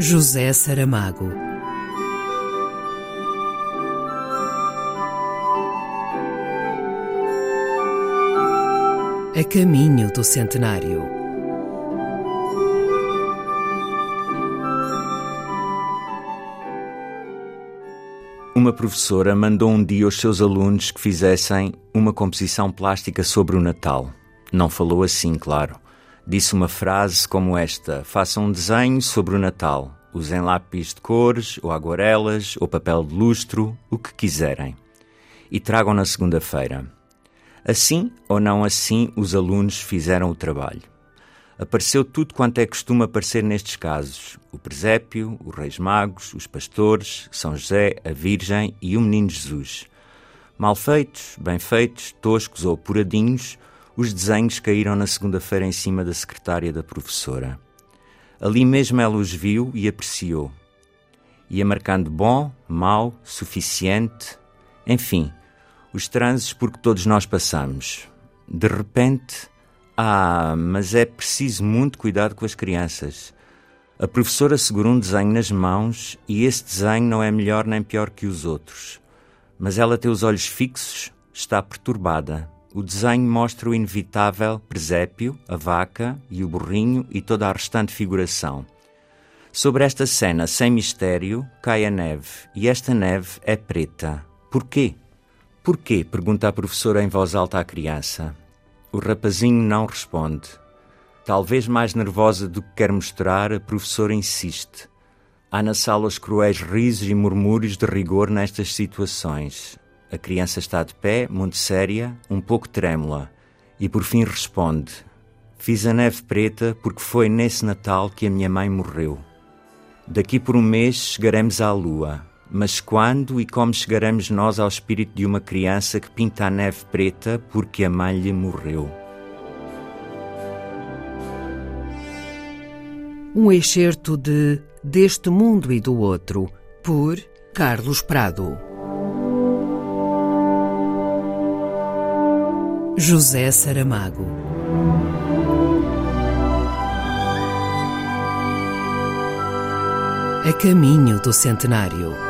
José Saramago. A caminho do centenário. Uma professora mandou um dia aos seus alunos que fizessem uma composição plástica sobre o Natal. Não falou assim, claro. Disse uma frase como esta: Façam um desenho sobre o Natal. Usem lápis de cores, ou aguarelas, ou papel de lustro, o que quiserem. E tragam na segunda-feira. Assim ou não assim, os alunos fizeram o trabalho. Apareceu tudo quanto é costume aparecer nestes casos: o presépio, os reis magos, os pastores, São José, a Virgem e o menino Jesus. Mal feitos, bem feitos, toscos ou apuradinhos, os desenhos caíram na segunda-feira em cima da secretária da professora. Ali mesmo ela os viu e apreciou. Ia marcando bom, mau, suficiente, enfim, os transes por que todos nós passamos. De repente, ah, mas é preciso muito cuidado com as crianças. A professora segurou um desenho nas mãos e esse desenho não é melhor nem pior que os outros. Mas ela tem os olhos fixos, está perturbada. O desenho mostra o inevitável presépio, a vaca e o burrinho e toda a restante figuração. Sobre esta cena sem mistério cai a neve e esta neve é preta. Porquê? Porquê? pergunta a professora em voz alta à criança. O rapazinho não responde. Talvez mais nervosa do que quer mostrar, a professora insiste. Há na sala os cruéis risos e murmúrios de rigor nestas situações. A criança está de pé, muito séria, um pouco trêmula, e por fim responde: Fiz a neve preta porque foi nesse Natal que a minha mãe morreu. Daqui por um mês chegaremos à lua, mas quando e como chegaremos nós ao espírito de uma criança que pinta a neve preta porque a mãe lhe morreu? Um excerto de Deste Mundo e do Outro, por Carlos Prado. José Saramago. A caminho do centenário.